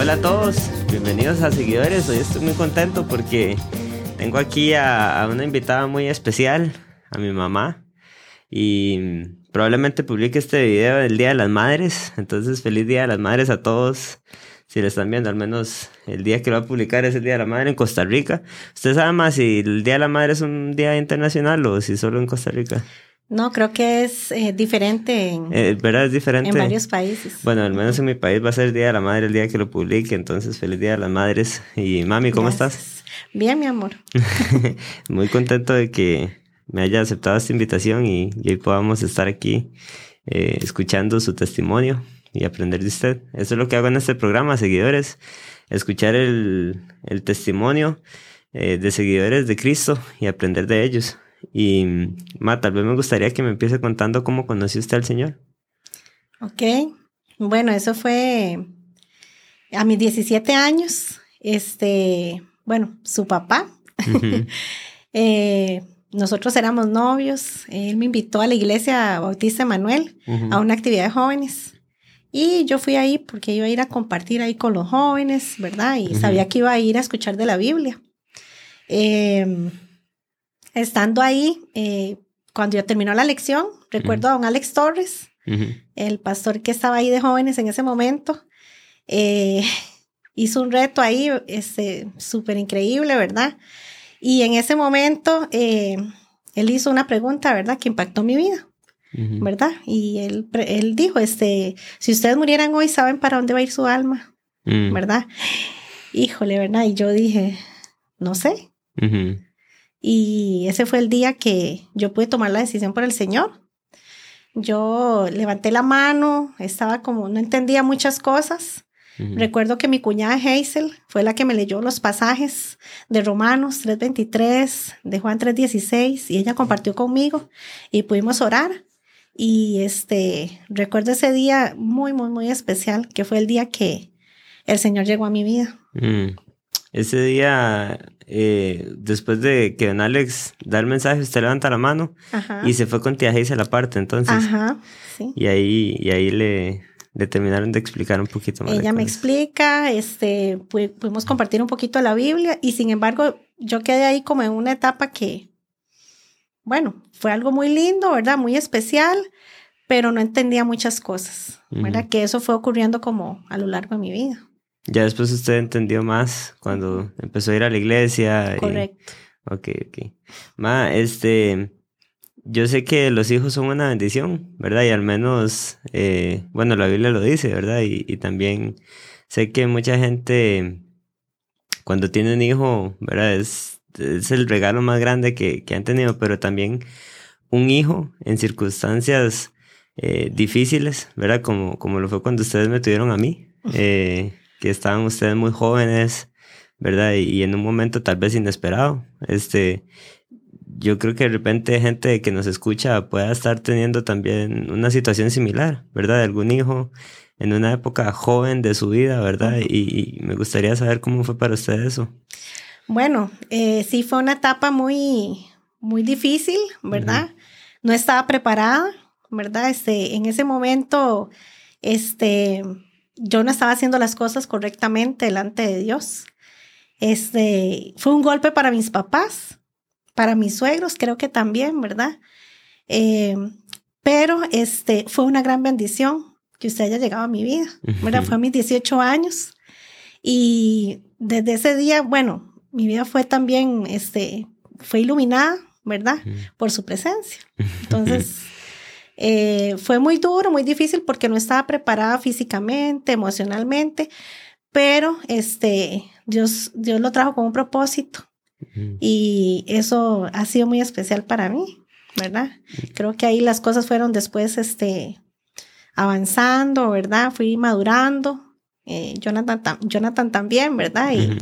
Hola a todos, bienvenidos a Seguidores. Hoy estoy muy contento porque tengo aquí a, una invitada muy especial, a mi mamá. Y probablemente publique este video el Día de las Madres. Entonces, feliz Día de las Madres a todos. Si lo están viendo, al menos el día que lo va a publicar es el Día de la Madre en Costa Rica. ¿Usted sabe más si el Día de la Madre es un día internacional o si solo en Costa Rica? No, creo que es eh, diferente en, eh, ¿verdad? Es diferente. en varios países. Bueno, al menos en mi país va a ser el Día de la Madre el día que lo publique, entonces feliz Día de las Madres. Y mami, ¿cómo estás? Bien, mi amor. Muy contento de que me haya aceptado esta invitación y, hoy podamos estar aquí eh, escuchando su testimonio y aprender de usted. Eso es lo que hago en este programa, seguidores, escuchar el, el testimonio de seguidores de Cristo y aprender de ellos. Y, Ma, tal vez me gustaría que me empiece contando cómo conoció usted al Señor. Ok, bueno, eso fue a mis 17 años. Este, bueno, su papá. Eh, nosotros éramos novios. Él me invitó a la iglesia Bautista Manuel a una actividad de jóvenes. Y yo fui ahí porque iba a ir a compartir ahí con los jóvenes, ¿verdad? Y sabía que iba a ir a escuchar de la Biblia. Eh, estando ahí, eh, cuando yo terminó la lección, recuerdo a don Alex Torres, el pastor que estaba ahí de jóvenes en ese momento, eh, hizo un reto ahí, este, súper increíble, ¿verdad? Y en ese momento, eh, él hizo una pregunta, ¿verdad? Que impactó mi vida, ¿verdad? Y él, él dijo, este, si ustedes murieran hoy, ¿saben para dónde va a ir su alma? Mm. ¿Verdad? Híjole, ¿verdad? Y yo dije, no sé. Y ese fue el día que yo pude tomar la decisión por el Señor. Yo levanté la mano, estaba como, no entendía muchas cosas. Recuerdo que mi cuñada Hazel fue la que me leyó los pasajes de Romanos 3.23, de Juan 3.16, y ella compartió conmigo y pudimos orar. Y este, recuerdo ese día muy, muy, muy especial, que fue el día que el Señor llegó a mi vida. Mm. Ese día eh, después de que don Alex da el mensaje, usted levanta la mano y se fue con tía a la parte, entonces. Ajá, sí. Y ahí, y ahí le, le terminaron de explicar un poquito más. Ella me explica, este, pudimos compartir un poquito la Biblia y sin embargo yo quedé ahí como en una etapa que, bueno, fue algo muy lindo, ¿verdad? Muy especial, pero no entendía muchas cosas, ¿verdad? Que eso fue ocurriendo como a lo largo de mi vida. Ya después usted entendió más cuando empezó a ir a la iglesia. Correcto. Ok, ok. Ma, este, yo sé que los hijos son una bendición, ¿verdad? Y al menos, eh, bueno, la Biblia lo dice, ¿verdad? Y, y, también sé que mucha gente, cuando tiene un hijo, ¿verdad? Es, es el regalo más grande que, que, han tenido, pero también un hijo en circunstancias eh, difíciles, ¿verdad? Como, como lo fue cuando ustedes me tuvieron a mí. Eh, que estaban ustedes muy jóvenes, ¿verdad? Y, en un momento tal vez inesperado. Este, yo creo que de repente gente que nos escucha pueda estar teniendo también una situación similar, ¿verdad? De algún hijo en una época joven de su vida, ¿verdad? Y, me gustaría saber cómo fue para usted eso. Bueno, eh, sí fue una etapa muy, muy difícil, ¿verdad? No estaba preparada, ¿verdad? Este, en ese momento, este, yo no estaba haciendo las cosas correctamente delante de Dios. Este, fue un golpe para mis papás, para mis suegros, creo que también, ¿verdad? Eh, pero este, fue una gran bendición que usted haya llegado a mi vida, ¿verdad? Fue a mis 18 años y desde ese día, bueno, mi vida fue también, este, fue iluminada, ¿verdad? Por su presencia. Entonces, eh, fue muy duro, muy difícil porque no estaba preparada físicamente, emocionalmente, pero este, Dios, Dios lo trajo con un propósito y eso ha sido muy especial para mí, ¿verdad? Creo que ahí las cosas fueron después, este, avanzando, ¿verdad? Fui madurando. Eh, Jonathan, Jonathan también, ¿verdad? Y,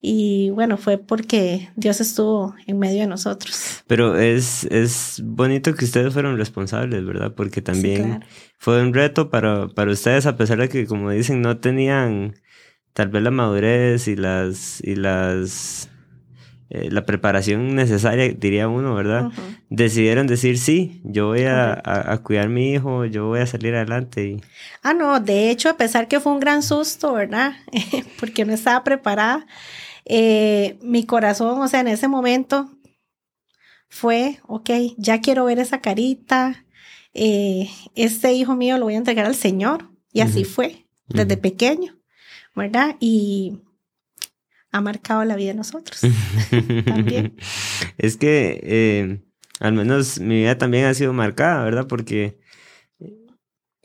y bueno, fue porque Dios estuvo en medio de nosotros. Pero es, es bonito que ustedes fueron responsables, ¿verdad? Porque también fue un reto para, para ustedes, a pesar de que, como dicen, no tenían tal vez la madurez y las, y las, eh, la preparación necesaria, diría uno, ¿verdad? decidieron decir sí, yo voy a, cuidar a mi hijo, yo voy a salir adelante. Y... Ah, no, de hecho, a pesar que fue un gran susto, ¿verdad? Porque no estaba preparada, eh, mi corazón, o sea, en ese momento fue, ok, ya quiero ver esa carita, eh, este hijo mío lo voy a entregar al Señor. Y así fue, desde pequeño, ¿verdad? Y ha marcado la vida de nosotros también. Es que eh, al menos mi vida también ha sido marcada, ¿verdad? Porque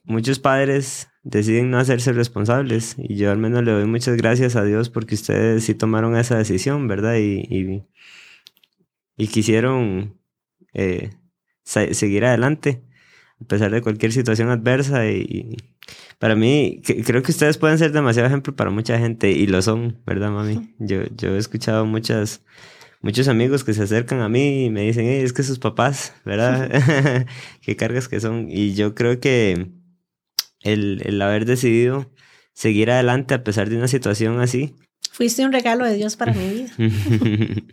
muchos padres deciden no hacerse responsables y yo al menos le doy muchas gracias a Dios porque ustedes sí tomaron esa decisión, ¿verdad? Y, y, quisieron eh, seguir adelante a pesar de cualquier situación adversa y, para mí creo que ustedes pueden ser demasiado ejemplo para mucha gente y lo son, ¿verdad, mami? Yo, yo he escuchado muchas muchos amigos que se acercan a mí y me dicen, es que sus papás, ¿verdad? Qué cargas que son. Y yo creo que el, haber decidido seguir adelante a pesar de una situación así. Fuiste un regalo de Dios para mi vida.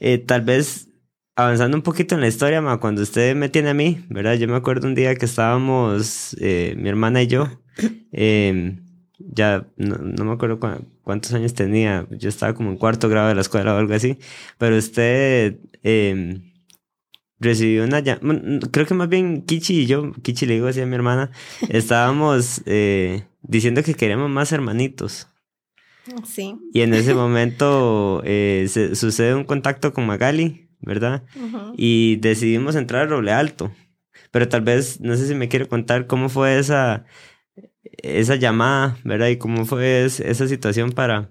Eh, tal vez avanzando un poquito en la historia, ma, cuando usted me tiene a mí, ¿verdad? Yo me acuerdo un día que estábamos, eh, mi hermana y yo, em, ya no, me acuerdo cuántos años tenía, yo estaba como en cuarto grado de la escuela o algo así, pero usted eh, recibió una creo que más bien Kichi y yo, Kichi le digo así a mi hermana, estábamos eh, diciendo que queremos más hermanitos. Sí. Y en ese momento eh, se, sucede un contacto con Magali, ¿verdad? Y decidimos entrar a Roble Alto. Pero tal vez, no sé si me quiere contar cómo fue esa, esa llamada, ¿verdad? Y cómo fue esa situación para,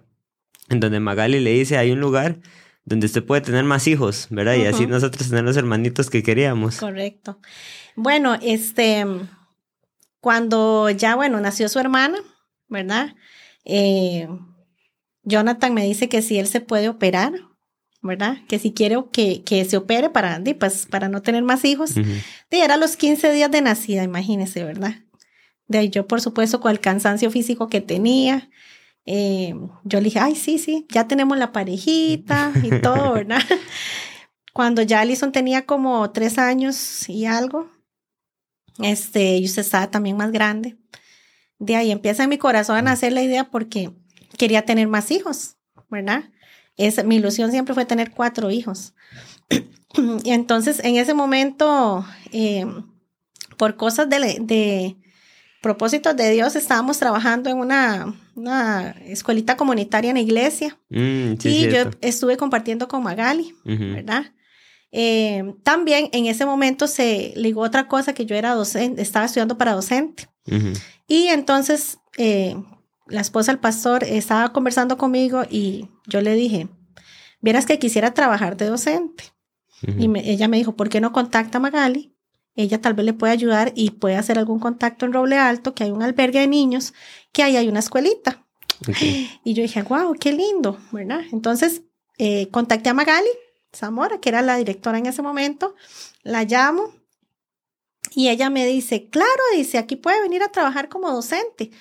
en donde Magali le dice, hay un lugar donde usted puede tener más hijos, ¿verdad? Y así nosotros tener los hermanitos que queríamos. Correcto. Bueno, este, cuando ya, bueno, nació su hermana, ¿verdad? Eh, Jonathan me dice que si él se puede operar, ¿verdad? Que si quiere que, que se opere para, pues, para no tener más hijos. Y era los 15 días de nacida, imagínese, ¿verdad? De ahí yo, por supuesto, con el cansancio físico que tenía, eh, yo le dije, ay, sí, sí, ya tenemos la parejita y todo, ¿verdad? Cuando ya Alison tenía como tres años y algo, este, y usted estaba también más grande, de ahí empieza en mi corazón a nacer la idea porque quería tener más hijos, ¿verdad? Es, mi ilusión siempre fue tener cuatro hijos. y entonces en ese momento, eh, por cosas de, de propósitos de Dios, estábamos trabajando en una, una escuelita comunitaria en la iglesia. Mm, y yo estuve compartiendo con Magali, ¿verdad? Eh, también en ese momento se ligó otra cosa que yo era docente, estaba estudiando para docente. Y entonces eh, la esposa del pastor estaba conversando conmigo y yo le dije, vieras que quisiera trabajar de docente. Y ella me dijo, ¿por qué no contacta a Magali? Ella tal vez le puede ayudar y puede hacer algún contacto en Roble Alto, que hay un albergue de niños, que ahí hay una escuelita. Y yo dije, wow, qué lindo, ¿verdad? Entonces, eh, contacté a Magali Zamora, que era la directora en ese momento, la llamo y ella me dice, claro, dice, aquí puede venir a trabajar como docente,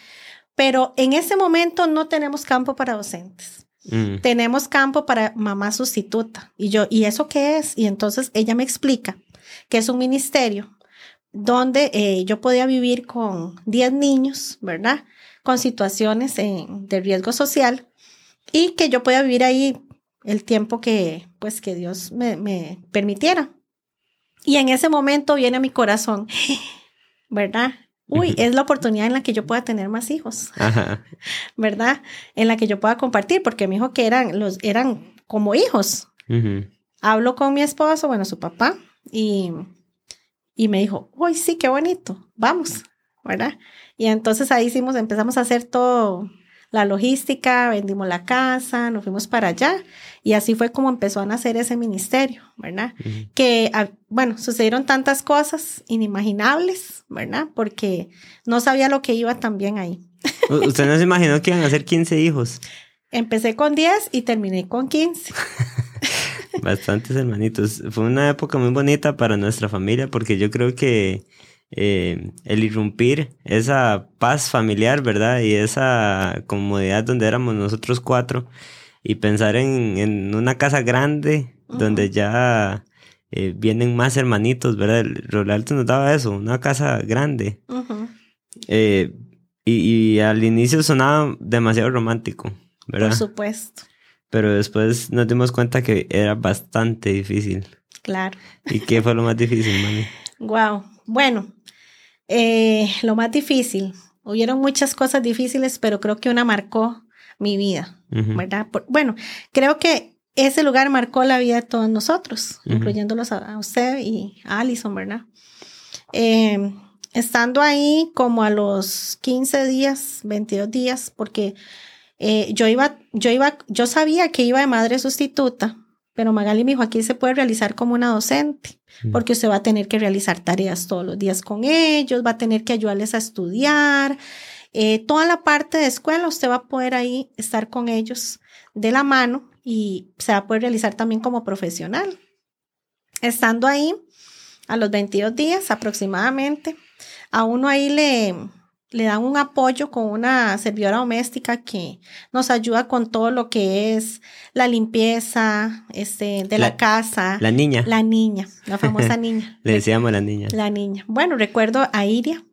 pero en ese momento no tenemos campo para docentes. Mm. Tenemos campo para mamá sustituta. Y yo, ¿y eso qué es? Y entonces ella me explica que es un ministerio donde eh, yo podía vivir con 10 niños, ¿verdad? Con situaciones de riesgo social y que yo podía vivir ahí el tiempo que, pues, que Dios me, me permitiera. Y en ese momento viene a mi corazón, ¿verdad? Uy, es la oportunidad en la que yo pueda tener más hijos, ¿verdad? En la que yo pueda compartir, porque mi hijo que eran, los, eran como hijos. Hablo con mi esposo, bueno, su papá, y, y me dijo, uy, sí, qué bonito, vamos, ¿verdad? Y entonces ahí hicimos, empezamos a hacer todo, la logística, vendimos la casa, nos fuimos para allá y así fue como empezó a nacer ese ministerio, ¿verdad? Que, ah, bueno, sucedieron tantas cosas inimaginables, ¿verdad? Porque no sabía lo que iba también ahí. ¿Usted no se imaginó que iban a ser 15 hijos? Empecé con 10 y terminé con 15. Bastantes hermanitos. Fue una época muy bonita para nuestra familia porque yo creo que eh, el irrumpir esa paz familiar, ¿verdad? Y esa comodidad donde éramos nosotros cuatro y pensar en, una casa grande donde ya eh, vienen más hermanitos, ¿verdad? El Roble Alto nos daba eso, una casa grande. Eh, y, y, al inicio sonaba demasiado romántico, ¿verdad? Por supuesto. Pero después nos dimos cuenta que era bastante difícil. Claro. ¿Y qué fue lo más difícil, mami? Wow. Bueno, eh, lo más difícil. Hubieron muchas cosas difíciles, pero creo que una marcó mi vida, ¿verdad? bueno, creo que ese lugar marcó la vida de todos nosotros, incluyéndolos a, usted y a Allison, ¿verdad? Eh, estando ahí como a los 15 días, 22 días, porque eh, yo iba, yo iba, yo sabía que iba de madre sustituta, pero Magali me dijo, aquí se puede realizar como una docente, porque usted va a tener que realizar tareas todos los días con ellos, va a tener que ayudarles a estudiar. Eh, toda la parte de escuela, usted va a poder ahí estar con ellos de la mano y se va a poder realizar también como profesional. Estando ahí, a los 22 días aproximadamente, a uno ahí le, le dan un apoyo con una servidora doméstica que nos ayuda con todo lo que es la limpieza este, de la, casa. La niña. La niña, la famosa niña. Le decíamos la niña. La niña. Bueno, recuerdo a Iria,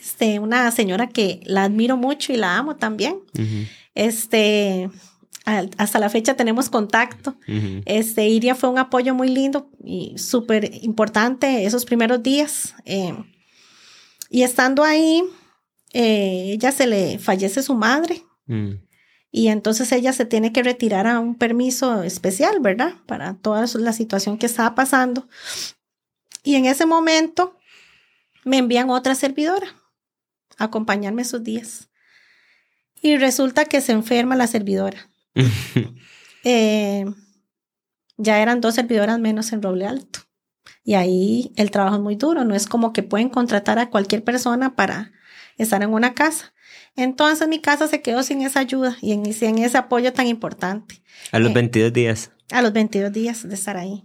este, una señora que la admiro mucho y la amo también. Este, hasta la fecha tenemos contacto. Este, Iria fue un apoyo muy lindo y súper importante esos primeros días. Eh, y estando ahí, eh, ella se le fallece su madre. Mm. Y entonces ella se tiene que retirar a un permiso especial, ¿verdad? Para toda la situación que estaba pasando. Y en ese momento me envían otra servidora a acompañarme esos días. Y resulta que se enferma la servidora. Eh, ya eran dos servidoras menos en Roble Alto. Y ahí el trabajo es muy duro, no es como que pueden contratar a cualquier persona para estar en una casa. Entonces mi casa se quedó sin esa ayuda y en, sin ese apoyo tan importante. A los 22 eh, días. A los 22 días de estar ahí.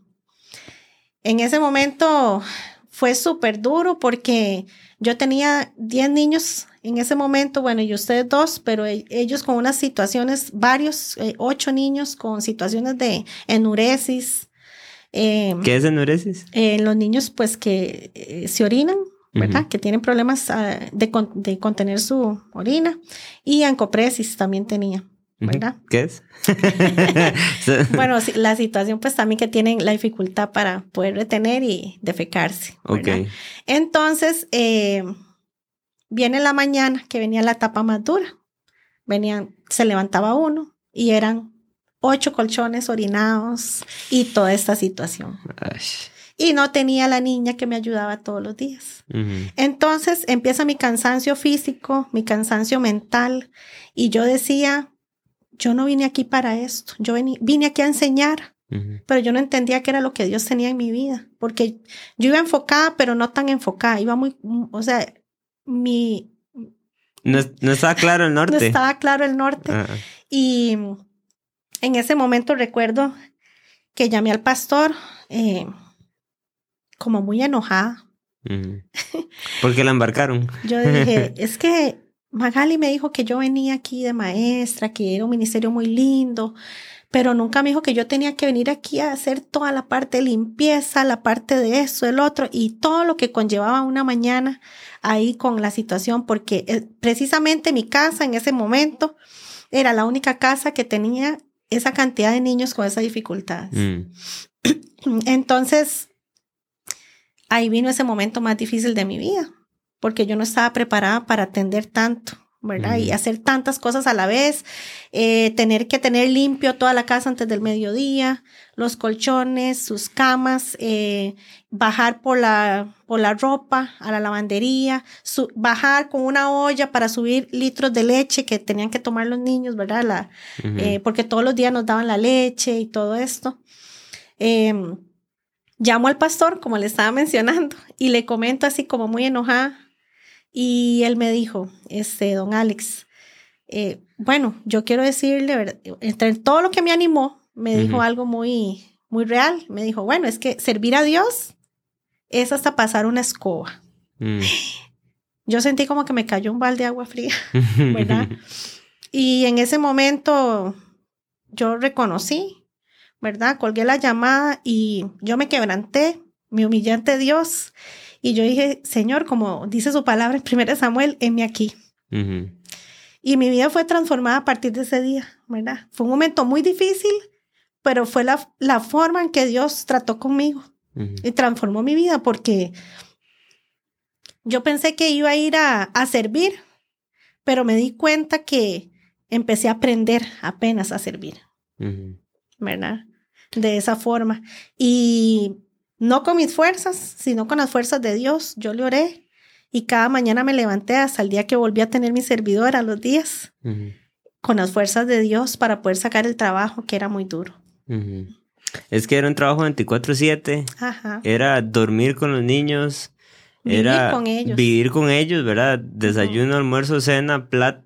En ese momento fue súper duro porque yo tenía 10 niños en ese momento, bueno, y ustedes dos, pero e, ellos con unas situaciones, varios, eh, ocho niños con situaciones de enuresis, Em, ¿Qué es enuresis? Eh, los niños pues que eh, se orinan, ¿verdad? Que tienen problemas ah, de, de, contener su orina y ancopresis también tenía. ¿verdad? ¿Qué es? bueno, la situación pues también que tienen la dificultad para poder retener y defecarse. Ok. Entonces, eh, viene la mañana que venía la etapa más dura. Venían, se levantaba uno y eran ocho colchones orinados y toda esta situación. Y no tenía la niña que me ayudaba todos los días. Entonces empieza mi cansancio físico, mi cansancio mental, y yo decía, yo no vine aquí para esto, yo vine, aquí a enseñar, pero yo no entendía qué era lo que Dios tenía en mi vida, porque yo iba enfocada, pero no tan enfocada, iba muy, o sea, mi... No, estaba claro el norte. No estaba claro el norte. Ah. Y en ese momento recuerdo que llamé al pastor eh, como muy enojada. ¿Por qué la embarcaron? yo dije, es que Magali me dijo que yo venía aquí de maestra, que era un ministerio muy lindo, pero nunca me dijo que yo tenía que venir aquí a hacer toda la parte de limpieza, la parte de eso, el otro, y todo lo que conllevaba una mañana ahí con la situación, porque eh, precisamente mi casa en ese momento era la única casa que tenía esa cantidad de niños con esa dificultad. Mm. Entonces, ahí vino ese momento más difícil de mi vida, porque yo no estaba preparada para atender tanto. ¿Verdad? Y hacer tantas cosas a la vez, eh, tener que tener limpio toda la casa antes del mediodía, los colchones, sus camas, eh, bajar por la, por la ropa a la lavandería, bajar con una olla para subir litros de leche que tenían que tomar los niños, ¿verdad? La, eh, porque todos los días nos daban la leche y todo esto. Em, llamo al pastor, como le estaba mencionando, y le comento así como muy enojada y él me dijo, este, don Alex, eh, bueno, yo quiero decirle, entre todo lo que me animó, me dijo algo muy, muy real. Me dijo, bueno, es que servir a Dios es hasta pasar una escoba. Mm. Yo sentí como que me cayó un balde de agua fría, ¿verdad? y en ese momento yo reconocí, ¿verdad? Colgué la llamada y yo me quebranté, me humillé ante Dios y yo dije, Señor, como dice su palabra en 1 Samuel, heme aquí. Y mi vida fue transformada a partir de ese día, ¿verdad? Fue un momento muy difícil, pero fue la, la forma en que Dios trató conmigo y transformó mi vida porque yo pensé que iba a ir a, a servir, pero me di cuenta que empecé a aprender apenas a servir, ¿verdad? De esa forma. Y no con mis fuerzas, sino con las fuerzas de Dios. Yo le oré y cada mañana me levanté hasta el día que volví a tener mi servidor a los días, con las fuerzas de Dios para poder sacar el trabajo que era muy duro. Es que era un trabajo 24/7, era dormir con los niños, vivir era con ellos. vivir con ellos, ¿verdad? Desayuno, almuerzo, cena, plat,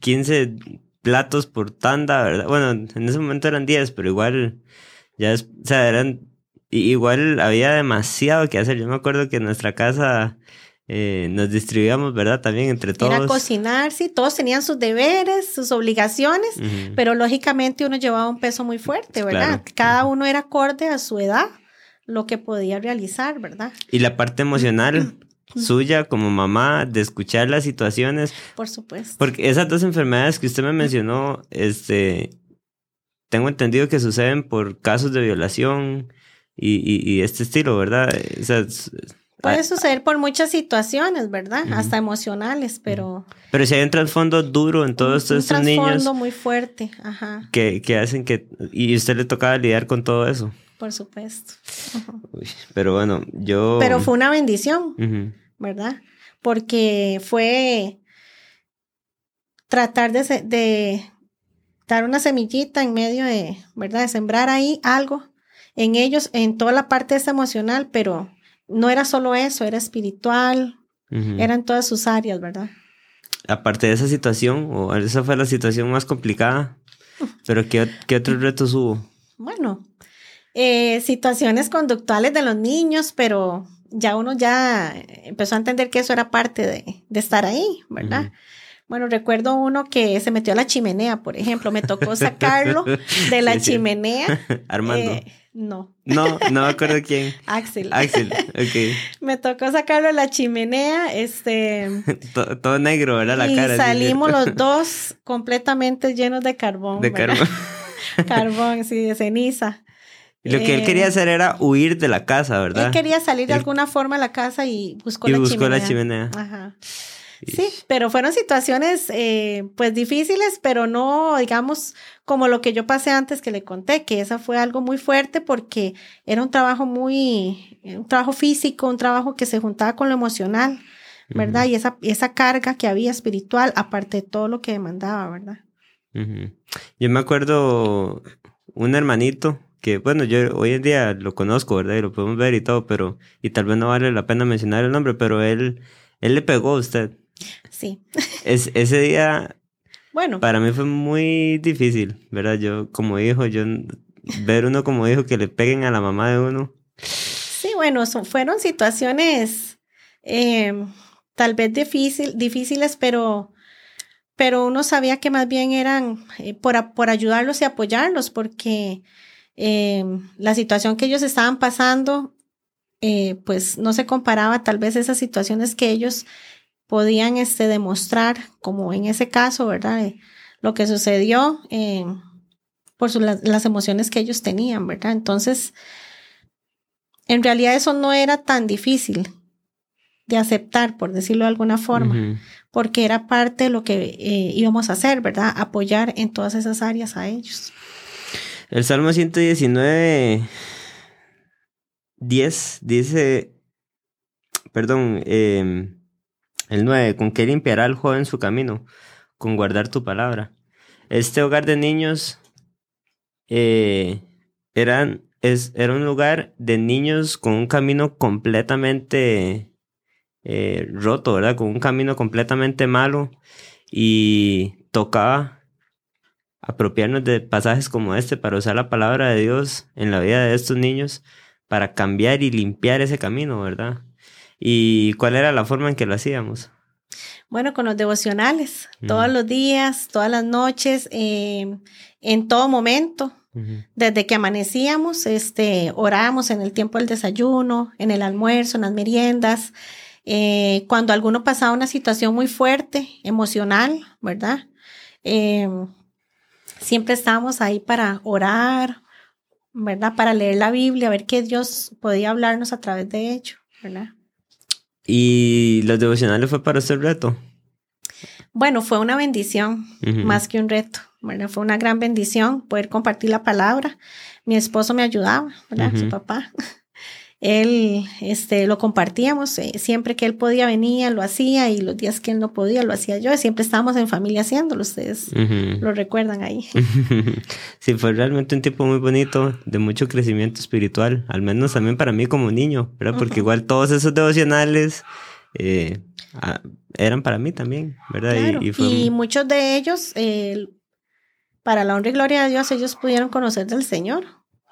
15 eh, platos por tanda, ¿verdad? Bueno, en ese momento eran 10, pero igual, ya, es, o sea, eran igual había demasiado que hacer. Yo me acuerdo que en nuestra casa eh, nos distribuíamos, ¿verdad? También entre todos. Era cocinar, sí, todos tenían sus deberes, sus obligaciones, pero lógicamente uno llevaba un peso muy fuerte, ¿verdad? Cada uno era acorde a su edad, lo que podía realizar, ¿verdad? Y la parte emocional. suya como mamá de escuchar las situaciones. Por supuesto. Porque esas dos enfermedades que usted me mencionó, este, tengo entendido que suceden por casos de violación, y, este estilo, ¿verdad? Puede suceder por muchas situaciones, ¿verdad? Hasta emocionales, pero... Pero si hay un trasfondo duro en todos estos niños... Un trasfondo muy fuerte, ajá. Que, hacen que... Y usted le tocaba lidiar con todo eso. Por supuesto. pero bueno, yo... Pero fue una bendición, ¿verdad? Porque fue tratar de, de dar una semillita en medio de, ¿verdad? De sembrar ahí algo en ellos, en toda la parte esa emocional, pero no era solo eso, era espiritual, era en todas sus áreas, ¿verdad? Aparte de esa situación, o esa fue la situación más complicada, pero ¿qué, qué otros retos hubo? Bueno, eh, situaciones conductuales de los niños, pero ya uno ya empezó a entender que eso era parte de, de estar ahí, ¿verdad? Bueno, recuerdo uno que se metió a la chimenea, por ejemplo, me tocó sacarlo de la chimenea. Armando. Eh, no. No, no me acuerdo quién. Axel. Axel, ok. Me tocó sacarlo de la chimenea, este... todo, negro, ¿verdad? La y cara. salimos los dos completamente llenos de carbón. De carbón. carbón, sí, de ceniza. Lo que él quería eh, hacer era huir de la casa, ¿verdad? Él quería salir de alguna forma a la casa y buscó y la buscó chimenea. la chimenea. Ajá. Sí, pero fueron situaciones eh, pues difíciles, pero no, digamos, como lo que yo pasé antes que le conté, que esa fue algo muy fuerte porque era un trabajo muy, un trabajo físico, un trabajo que se juntaba con lo emocional, ¿verdad? Y esa, esa carga que había espiritual, aparte de todo lo que demandaba, ¿verdad? Yo me acuerdo un hermanito que, bueno, yo hoy en día lo conozco, ¿verdad? Y lo podemos ver y todo, pero, y tal vez no vale la pena mencionar el nombre, pero él, él le pegó a usted. Sí. Es, ese día, bueno. para mí fue muy difícil, ¿verdad? Yo como hijo, yo ver uno como hijo que le peguen a la mamá de uno. Sí, bueno, son, fueron situaciones em, tal vez difícil, difíciles, pero, pero uno sabía que más bien eran eh, por, por, ayudarlos y apoyarlos, porque em, la situación que ellos estaban pasando, eh, pues no se comparaba tal vez esas situaciones que ellos podían este, demostrar, como en ese caso, ¿verdad? Eh, lo que sucedió eh, por las emociones que ellos tenían, ¿verdad? Entonces, en realidad eso no era tan difícil de aceptar, por decirlo de alguna forma, porque era parte de lo que eh, íbamos a hacer, ¿verdad? Apoyar en todas esas áreas a ellos. El Salmo 119, 10 dice, perdón, eh, el 9. ¿Con qué limpiará el joven su camino? Con guardar tu palabra. Este hogar de niños eh, eran, es, era un lugar de niños con un camino completamente eh, roto, ¿verdad? Con un camino completamente malo. Y tocaba apropiarnos de pasajes como este para usar la palabra de Dios en la vida de estos niños para cambiar y limpiar ese camino, ¿verdad? ¿Y cuál era la forma en que lo hacíamos? Bueno, con los devocionales, todos los días, todas las noches, em, en todo momento, Desde que amanecíamos, este, orábamos en el tiempo del desayuno, en el almuerzo, en las meriendas. Eh, cuando alguno pasaba una situación muy fuerte, emocional, ¿verdad? Em, siempre estábamos ahí para orar, ¿verdad? Para leer la Biblia, a ver qué Dios podía hablarnos a través de ello, ¿verdad? ¿Y los devocionales fue para usted reto? Bueno, fue una bendición, más que un reto, ¿verdad? Fue una gran bendición poder compartir la palabra. Mi esposo me ayudaba, ¿verdad? Su papá él este, lo compartíamos, eh, siempre que él podía venía, lo hacía y los días que él no podía, lo hacía yo, siempre estábamos en familia haciéndolo, ustedes lo recuerdan ahí. sí, fue realmente un tiempo muy bonito, de mucho crecimiento espiritual, al menos también para mí como niño, ¿verdad? Porque igual todos esos devocionales eh, eran para mí también, ¿verdad? Y, muchos de ellos, para la honra y gloria de Dios, ellos pudieron conocer del Señor,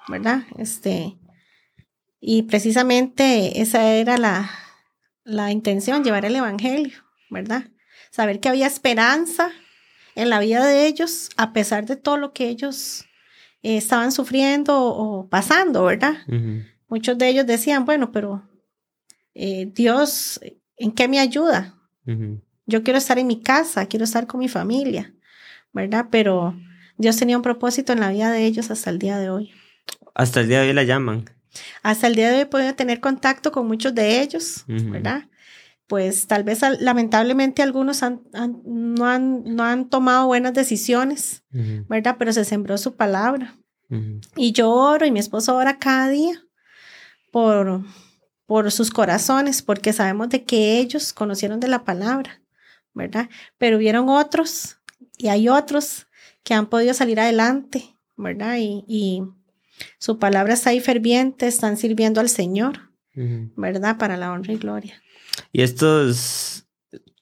¿verdad? Este y precisamente esa era la, la intención, llevar el Evangelio, ¿verdad? Saber que había esperanza en la vida de ellos, a pesar de todo lo que ellos eh, estaban sufriendo o pasando, ¿verdad? Muchos de ellos decían, bueno, pero eh, Dios, ¿en qué me ayuda? Yo quiero estar en mi casa, quiero estar con mi familia, ¿verdad? Pero Dios tenía un propósito en la vida de ellos hasta el día de hoy. Hasta el día de hoy la llaman. Hasta el día de hoy he podido tener contacto con muchos de ellos, ¿verdad? Pues tal vez lamentablemente algunos no, han, no han tomado buenas decisiones, ¿verdad? Pero se sembró su palabra. Y yo oro y mi esposo ora cada día por, por sus corazones, porque sabemos de que ellos conocieron de la palabra, ¿verdad? Pero hubieron otros y hay otros que han podido salir adelante, ¿verdad? y su palabra está ahí ferviente, están sirviendo al Señor, ¿verdad? Para la honra y gloria. Y estos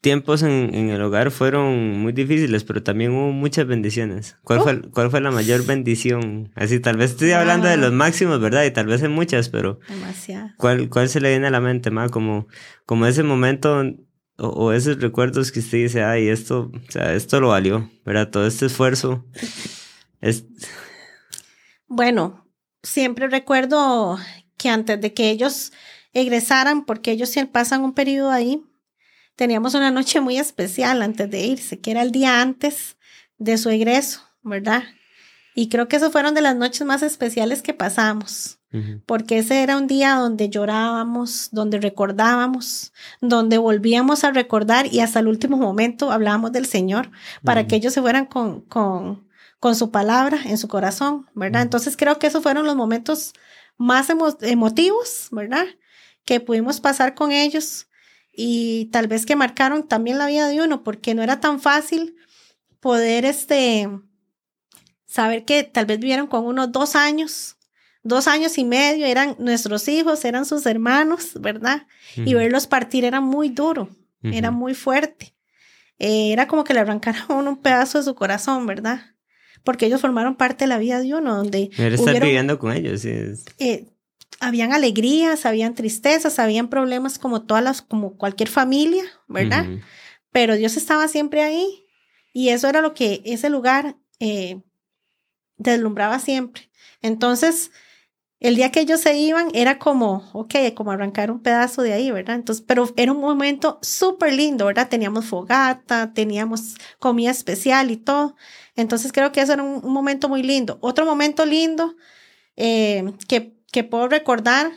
tiempos en, el hogar fueron muy difíciles, pero también hubo muchas bendiciones. ¿Cuál, fue, ¿cuál fue la mayor bendición? Así, tal vez estoy hablando de los máximos, ¿verdad? Y tal vez hay muchas, pero... Demasiado. ¿Cuál, cuál se le viene a la mente, más Como, como ese momento o, esos recuerdos que usted dice, ay, esto, o sea, esto lo valió, ¿verdad? Todo este esfuerzo. Es... Bueno, siempre recuerdo que antes de que ellos egresaran, porque ellos pasan un periodo ahí, teníamos una noche muy especial antes de irse, que era el día antes de su egreso, ¿verdad? Y creo que esos fueron de las noches más especiales que pasamos, porque ese era un día donde llorábamos, donde recordábamos, donde volvíamos a recordar y hasta el último momento hablábamos del Señor para que ellos se fueran con, con, con su palabra en su corazón, ¿verdad? Entonces creo que esos fueron los momentos más emotivos, ¿verdad? Que pudimos pasar con ellos y tal vez que marcaron también la vida de uno, porque no era tan fácil poder, este, saber que tal vez vivieron con unos dos años, dos años y medio, eran nuestros hijos, eran sus hermanos, ¿verdad? Y verlos partir era muy duro, era muy fuerte. Eh, era como que le arrancaron un pedazo de su corazón, ¿verdad? Porque ellos formaron parte de la vida de uno, donde... Pero estar viviendo con ellos. Eh, habían alegrías, habían tristezas, habían problemas como todas las, como cualquier familia, ¿verdad? Pero Dios estaba siempre ahí y eso era lo que ese lugar eh, deslumbraba siempre. Entonces, el día que ellos se iban era como, ok, como arrancar un pedazo de ahí, ¿verdad? Entonces, pero era un momento súper lindo, ¿verdad? Teníamos fogata, teníamos comida especial y todo. Entonces creo que eso era un, momento muy lindo. Otro momento lindo eh, que, que puedo recordar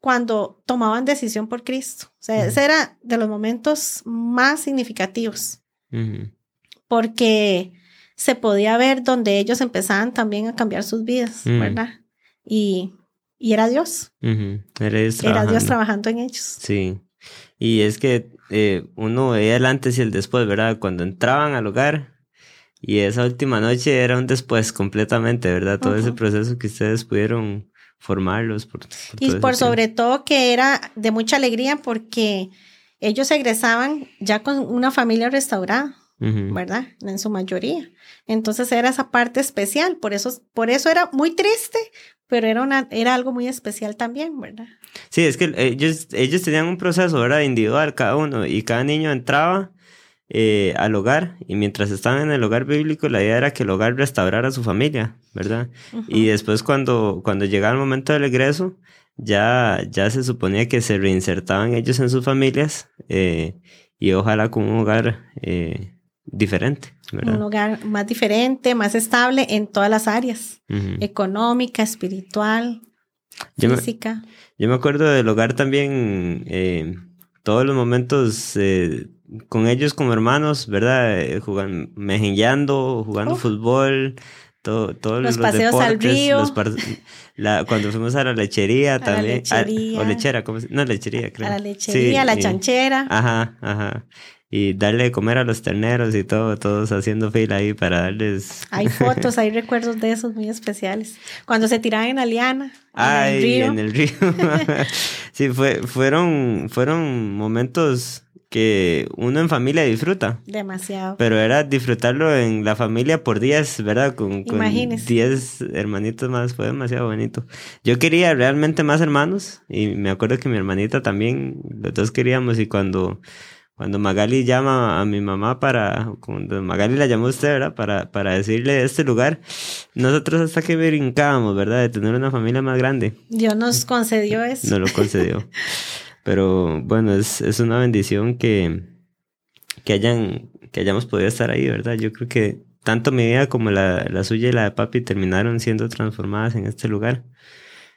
cuando tomaban decisión por Cristo. O sea, ese era de los momentos más significativos. Porque se podía ver donde ellos empezaban también a cambiar sus vidas, ¿verdad? Y, y, era Dios. era, Dios era, Dios trabajando en ellos. Sí. Y es que eh, uno veía el antes y el después, ¿verdad? Cuando entraban al hogar, y esa última noche era un después completamente, ¿verdad? Todo ese proceso que ustedes pudieron formarlos. Por, y por sobre todo que era de mucha alegría porque ellos egresaban ya con una familia restaurada, ¿verdad? En su mayoría. Entonces era esa parte especial, por eso, por eso era muy triste, pero era, una, era algo muy especial también, ¿verdad? Sí, es que ellos, ellos tenían un proceso, ¿verdad? Individual cada uno y cada niño entraba eh, al hogar y mientras estaban en el hogar bíblico la idea era que el hogar restaurara a su familia, ¿verdad? Y después cuando, cuando llegaba el momento del egreso, ya, ya se suponía que se reinsertaban ellos en sus familias eh, y ojalá con un hogar eh, diferente. ¿verdad? Un hogar más diferente, más estable en todas las áreas, económica, espiritual, física. yo me acuerdo del hogar también, todos los momentos con ellos como hermanos, ¿verdad? jugando, mejengueando, jugando fútbol todos los, paseos al río. cuando fuimos a la lechería también. o lechera, ¿cómo se, No, lechería, creo. A la lechería, a la chanchera. Ajá, ajá. Y darle de comer a los terneros y todo, todos haciendo fila ahí para darles. Hay fotos, hay recuerdos de esos muy especiales. Cuando se tiraban en Aliana. Ay, en el río. En el río. sí, fue, fueron, fueron momentos que uno en familia disfruta. Demasiado. Pero era disfrutarlo en la familia por días, ¿verdad? Con, con 10 hermanitos más, fue demasiado bonito. Yo quería realmente más hermanos y me acuerdo que mi hermanita también, los dos queríamos y cuando, cuando Magali llama a mi mamá para, cuando Magali la llamó a usted, ¿verdad? Para, para decirle este lugar, nosotros hasta que brincábamos, ¿verdad? De tener una familia más grande. Dios nos concedió eso. Nos lo concedió. Pero bueno, es, es una bendición que, que, hayan, que hayamos podido estar ahí, ¿verdad? Yo creo que tanto mi vida como la, la suya y la de papi terminaron siendo transformadas en este lugar.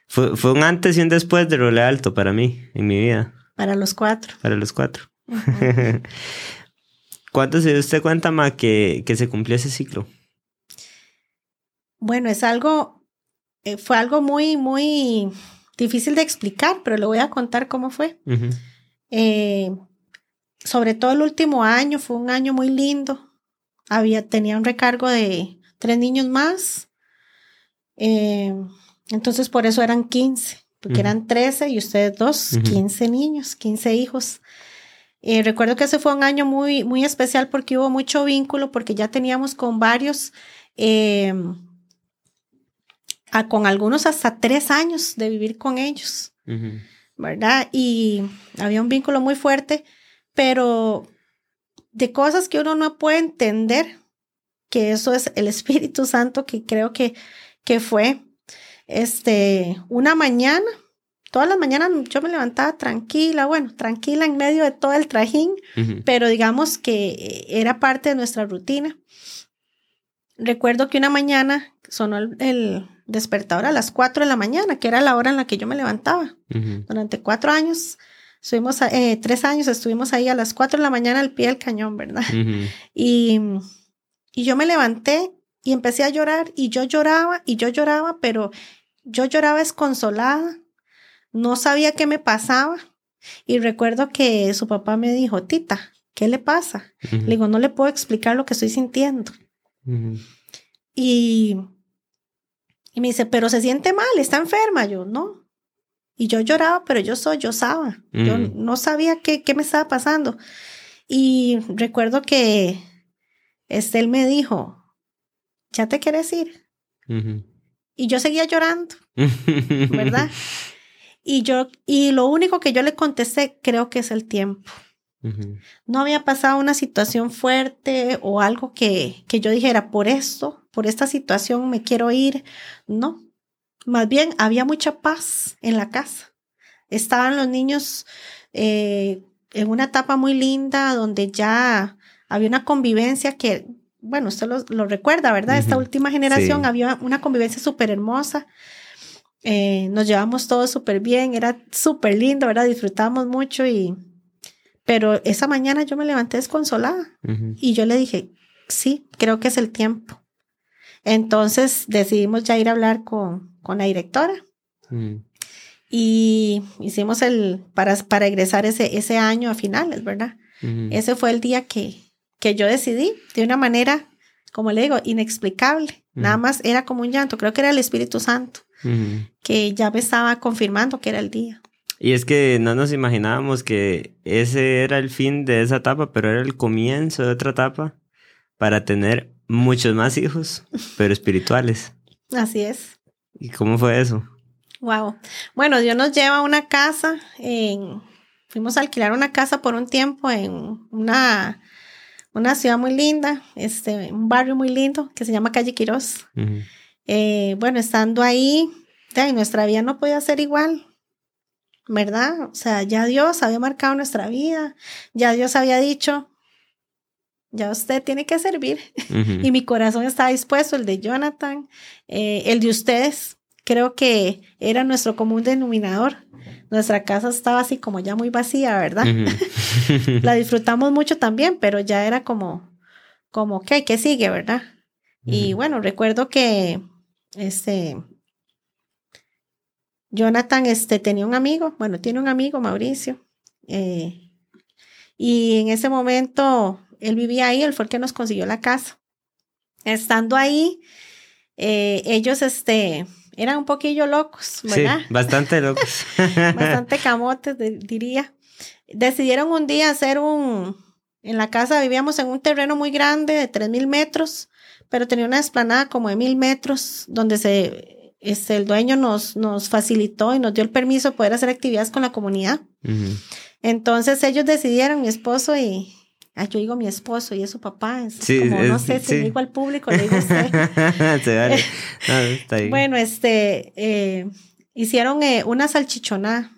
Fue, fue un antes y un después de Role Alto para mí, en mi vida. Para los cuatro. Para los cuatro. ¿Cuánto se dio usted cuenta, Ma, que, que se cumplió ese ciclo? Bueno, es algo, eh, fue algo muy, muy difícil de explicar, pero le voy a contar cómo fue. Eh, sobre todo el último año, fue un año muy lindo. Había, tenía un recargo de tres niños más. Eh, entonces por eso eran 15, porque eran 13 y ustedes dos, 15 niños, 15 hijos. Eh, recuerdo que ese fue un año muy, muy especial porque hubo mucho vínculo, porque ya teníamos con varios con algunos hasta tres años de vivir con ellos, ¿verdad? Y había un vínculo muy fuerte, pero de cosas que uno no puede entender, que eso es el Espíritu Santo que creo que, que fue, este, una mañana, todas las mañanas yo me levantaba tranquila, bueno, tranquila en medio de todo el trajín, pero digamos que era parte de nuestra rutina. Recuerdo que una mañana sonó el despertador a las 4 de la mañana, que era la hora en la que yo me levantaba. Durante cuatro años, estuvimos, eh, tres años estuvimos ahí a las 4 de la mañana al pie del cañón, ¿verdad? y, y yo me levanté y empecé a llorar y yo lloraba y yo lloraba, pero yo lloraba desconsolada, no sabía qué me pasaba. Y recuerdo que su papá me dijo, Tita, ¿qué le pasa? Le digo, no le puedo explicar lo que estoy sintiendo. Y y me dice, pero se siente mal, está enferma. Yo, no. Y yo lloraba, pero yo sollozaba. Yo mm. no sabía qué, qué me estaba pasando. Y recuerdo que este, él me dijo, ¿ya te quieres ir? Y yo seguía llorando, ¿verdad? y yo, y lo único que yo le contesté, creo que es el tiempo. No había pasado una situación fuerte o algo que, que yo dijera, por esto, por esta situación me quiero ir. No, más bien había mucha paz en la casa. Estaban los niños eh, en una etapa muy linda donde ya había una convivencia que, bueno, usted lo, recuerda, ¿verdad? Esta última generación había una convivencia súper hermosa. Eh, nos llevamos todos súper bien, era súper lindo, ¿verdad? Disfrutamos mucho y pero esa mañana yo me levanté desconsolada y yo le dije, sí, creo que es el tiempo. Entonces decidimos ya ir a hablar con, con la directora. Y hicimos el, para, para egresar ese, ese año a finales, ¿verdad? Ese fue el día que, que yo decidí de una manera, como le digo, inexplicable. Nada más era como un llanto. Creo que era el Espíritu Santo que ya me estaba confirmando que era el día. Y es que no nos imaginábamos que ese era el fin de esa etapa, pero era el comienzo de otra etapa para tener muchos más hijos, pero espirituales. Así es. ¿Y cómo fue eso? Wow. Bueno, Dios nos lleva a una casa, fuimos a alquilar una casa por un tiempo en una, una ciudad muy linda, este, un barrio muy lindo que se llama Calle Quirós. Eh, bueno, estando ahí, ya, nuestra vida no podía ser igual, ¿verdad? O sea, ya Dios había marcado nuestra vida, ya Dios había dicho, ya usted tiene que servir. y mi corazón estaba dispuesto, el de Jonathan, eh, el de ustedes, creo que era nuestro común denominador. Nuestra casa estaba así como ya muy vacía, ¿verdad? La disfrutamos mucho también, pero ya era como, como, ¿qué? ¿Qué sigue, verdad? Y bueno, recuerdo que, este, Jonathan, este, tenía un amigo, bueno, tiene un amigo, Mauricio, eh, y en ese momento él vivía ahí, él fue el que nos consiguió la casa. Estando ahí, eh, ellos, este, eran un poquillo locos, ¿verdad? Sí, bastante locos. bastante camotes, diría. Decidieron un día hacer un, en la casa vivíamos en un terreno muy grande de 3.000 metros, pero tenía una esplanada como de 1.000 metros, donde se, este, el dueño nos, nos facilitó y nos dio el permiso de poder hacer actividades con la comunidad. Entonces ellos decidieron, mi esposo y, Ah, yo digo mi esposo y es su papá. Es como, no sé si digo al público, le digo usted. Bueno, este, eh, hicieron eh, una salchichonada.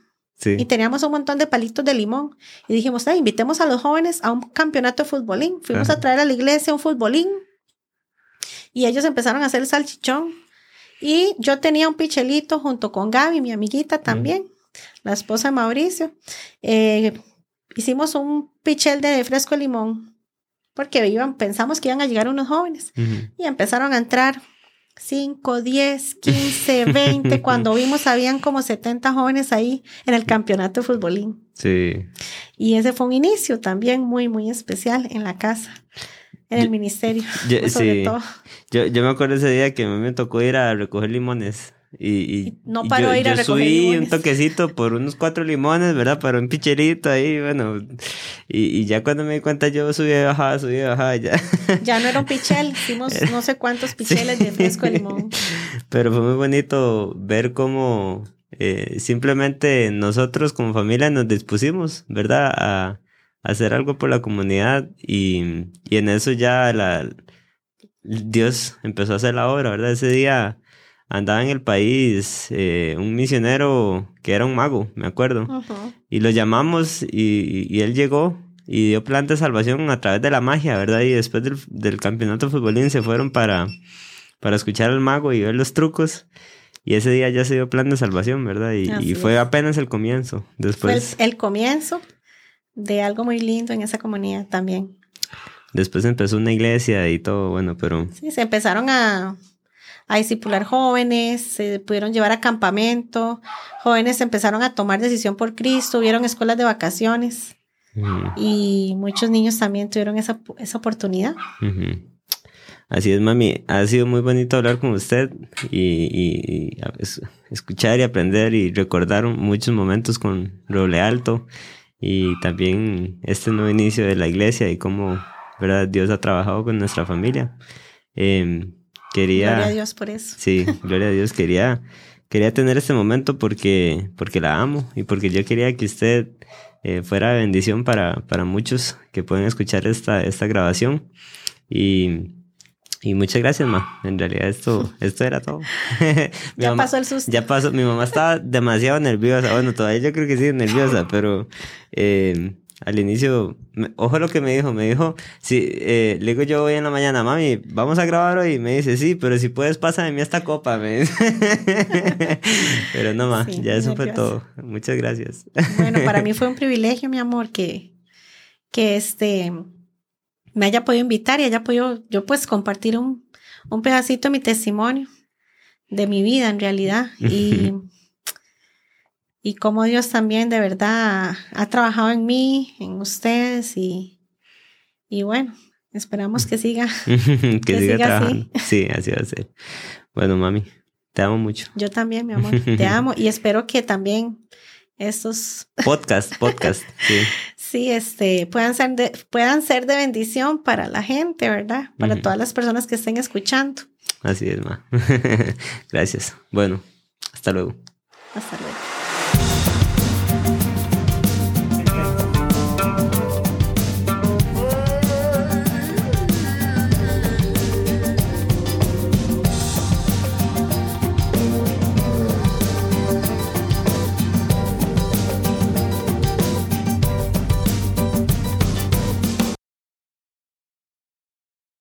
Y teníamos un montón de palitos de limón. Y dijimos, invitemos a los jóvenes a un campeonato de futbolín. Fuimos a traer a la iglesia un futbolín. Y ellos empezaron a hacer el salchichón. Y yo tenía un pichelito junto con Gaby, mi amiguita también, la esposa de Mauricio. Eh, hicimos un pichel de fresco de limón porque iban, pensamos que iban a llegar unos jóvenes y empezaron a entrar 5, 10, 15, 20. Cuando vimos, habían como 70 jóvenes ahí en el campeonato de futbolín. Sí. Y ese fue un inicio también muy, muy especial en la casa, en el ministerio. sobre todo. Yo, yo me acuerdo ese día que me tocó ir a recoger limones. Y, no paró ir a yo subí un toquecito por unos cuatro limones, ¿verdad? Para un picherito ahí, bueno. Y, ya cuando me di cuenta yo subí y bajaba, subí y bajaba ya. Ya no era un pichel, hicimos no sé cuántos picheles de fresco de limón. Pero fue muy bonito ver cómo eh, simplemente nosotros como familia nos dispusimos, ¿verdad? A, hacer algo por la comunidad y, y en eso ya la, Dios empezó a hacer la obra, ¿verdad? Ese día andaba en el país eh, un misionero que era un mago, me acuerdo. Y lo llamamos y, él llegó y dio plan de salvación a través de la magia, ¿verdad? Y después del, campeonato de futbolín se fueron para, para escuchar al mago y ver los trucos. Y ese día ya se dio plan de salvación, ¿verdad? Y, fue apenas el comienzo. Después... Fue el comienzo de algo muy lindo en esa comunidad también. Después empezó una iglesia y todo, bueno, pero... Sí, se empezaron a, a discipular jóvenes, se pudieron llevar a campamento, jóvenes empezaron a tomar decisión por Cristo, hubieron escuelas de vacaciones y muchos niños también tuvieron esa, esa oportunidad. Así es, mami. Ha sido muy bonito hablar con usted y, y, escuchar y aprender y recordar muchos momentos con Roble Alto y también este nuevo inicio de la iglesia y cómo ¿verdad? Dios ha trabajado con nuestra familia. Eh, Quería, gloria a Dios por eso. Sí, gloria a Dios. Quería, quería tener este momento porque, porque la amo y porque yo quería que usted eh, fuera bendición para, para muchos que pueden escuchar esta, esta grabación. Y, y muchas gracias, ma. En realidad esto, esto era todo. ya pasó el susto. Ya pasó. Mi mamá estaba demasiado nerviosa. Bueno, todavía yo creo que sí, nerviosa, pero eh, al inicio, ojo lo que me dijo, me dijo, si, eh, le digo yo hoy en la mañana, mami, vamos a grabar hoy, y me dice, sí, pero si puedes, pásame mí esta copa, me pero no más, ya eso fue todo, muchas gracias. Bueno, para mí fue un privilegio, mi amor, que, que este, me haya podido invitar y haya podido, yo pues compartir un, un pedacito de mi testimonio, de mi vida en realidad, y y cómo Dios también de verdad ha, trabajado en mí, en ustedes y, y bueno, esperamos que siga. que, siga, trabajando. Así. Sí, así va a ser. Bueno, mami, te amo mucho. Yo también, mi amor, te amo y espero que también estos podcast, podcast, sí. Sí, este, puedan ser de, puedan ser de bendición para la gente, ¿verdad? Para todas las personas que estén escuchando. Así es, ma. Gracias. Bueno, hasta luego. Hasta luego.